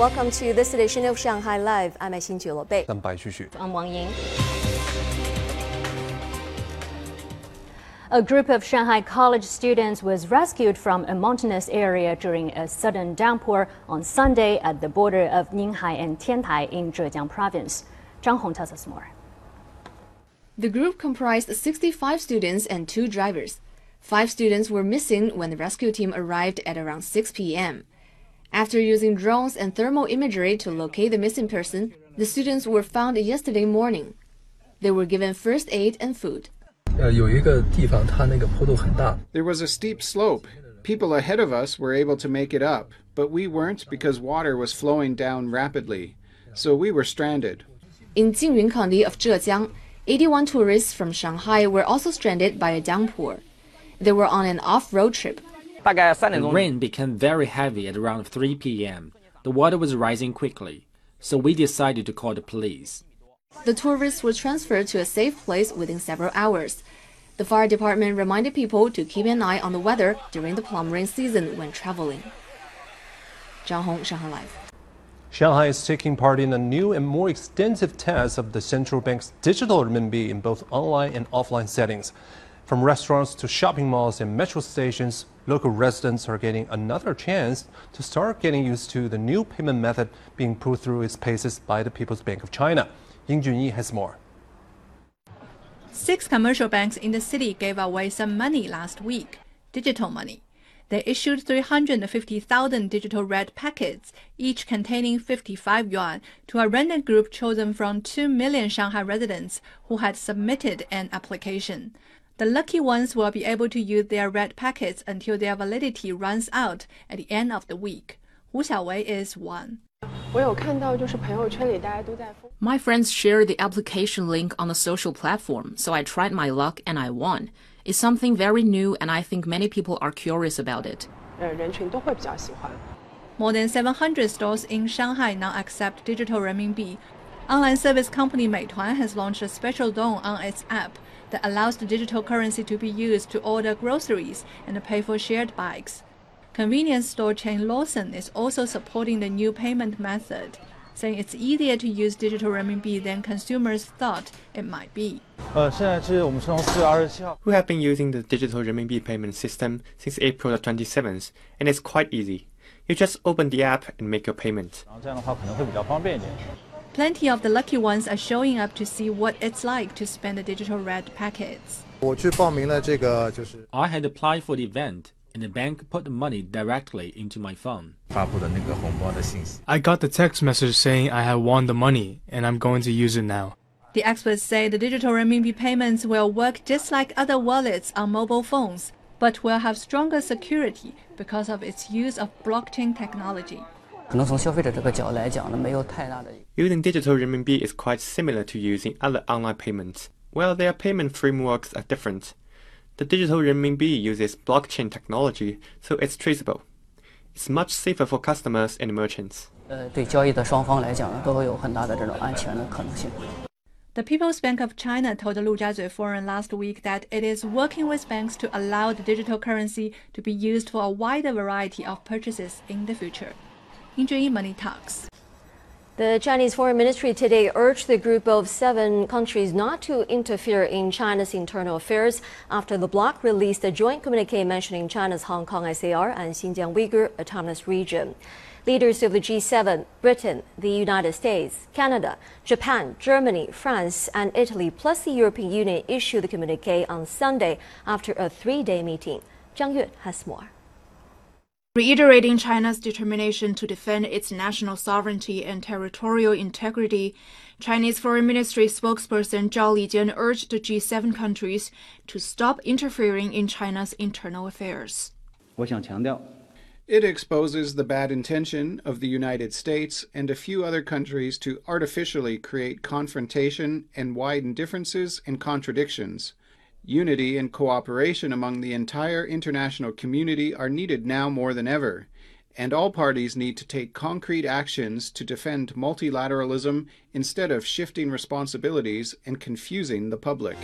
Welcome to this edition of Shanghai Live. I'm Xin Bei. I'm Bai Xu I'm Wang Ying. A group of Shanghai college students was rescued from a mountainous area during a sudden downpour on Sunday at the border of Ninghai and Tiantai in Zhejiang province. Zhang Hong tells us more. The group comprised 65 students and two drivers. Five students were missing when the rescue team arrived at around 6 p.m. After using drones and thermal imagery to locate the missing person, the students were found yesterday morning. They were given first aid and food. There was a steep slope. People ahead of us were able to make it up, but we weren't because water was flowing down rapidly. So we were stranded. In Jinyun County of Zhejiang, 81 tourists from Shanghai were also stranded by a downpour. They were on an off-road trip. The rain became very heavy at around 3 p.m. The water was rising quickly, so we decided to call the police. The tourists were transferred to a safe place within several hours. The fire department reminded people to keep an eye on the weather during the plum rain season when traveling. Zhang Hong, Shanghai Live. Shanghai is taking part in a new and more extensive test of the central bank's digital renminbi in both online and offline settings. From restaurants to shopping malls and metro stations, local residents are getting another chance to start getting used to the new payment method being put through its paces by the People's Bank of China. Ying Junyi has more. Six commercial banks in the city gave away some money last week, digital money. They issued 350,000 digital red packets, each containing 55 yuan, to a random group chosen from 2 million Shanghai residents who had submitted an application. The lucky ones will be able to use their red packets until their validity runs out at the end of the week. Wu Xiaowei is one. My friends shared the application link on the social platform, so I tried my luck and I won. It's something very new, and I think many people are curious about it. More than 700 stores in Shanghai now accept digital renminbi. Online service company Meituan has launched a special zone on its app that allows the digital currency to be used to order groceries and pay for shared bikes. Convenience store chain Lawson is also supporting the new payment method, saying it's easier to use digital renminbi than consumers thought it might be. Uh, we have been using the digital renminbi payment system since April 27th, and it's quite easy. You just open the app and make your payment. Plenty of the lucky ones are showing up to see what it's like to spend the digital red packets. I had applied for the event, and the bank put the money directly into my phone. I got the text message saying I had won the money, and I'm going to use it now. The experts say the digital renminbi payments will work just like other wallets on mobile phones, but will have stronger security because of its use of blockchain technology. Using digital renminbi is quite similar to using other online payments. Well, their payment frameworks are different. The digital renminbi uses blockchain technology, so it's traceable. It's much safer for customers and merchants. The People's Bank of China told the Lujiazui Forum last week that it is working with banks to allow the digital currency to be used for a wider variety of purchases in the future. Money Talks. The Chinese Foreign Ministry today urged the group of seven countries not to interfere in China's internal affairs after the bloc released a joint communique mentioning China's Hong Kong SAR and Xinjiang Uyghur Autonomous Region. Leaders of the G7, Britain, the United States, Canada, Japan, Germany, France, and Italy, plus the European Union issued the communique on Sunday after a three day meeting. Zhang Yue has more. Reiterating China's determination to defend its national sovereignty and territorial integrity, Chinese Foreign Ministry spokesperson Zhao Lijian urged the G7 countries to stop interfering in China's internal affairs. It exposes the bad intention of the United States and a few other countries to artificially create confrontation and widen differences and contradictions. Unity and cooperation among the entire international community are needed now more than ever, and all parties need to take concrete actions to defend multilateralism instead of shifting responsibilities and confusing the public.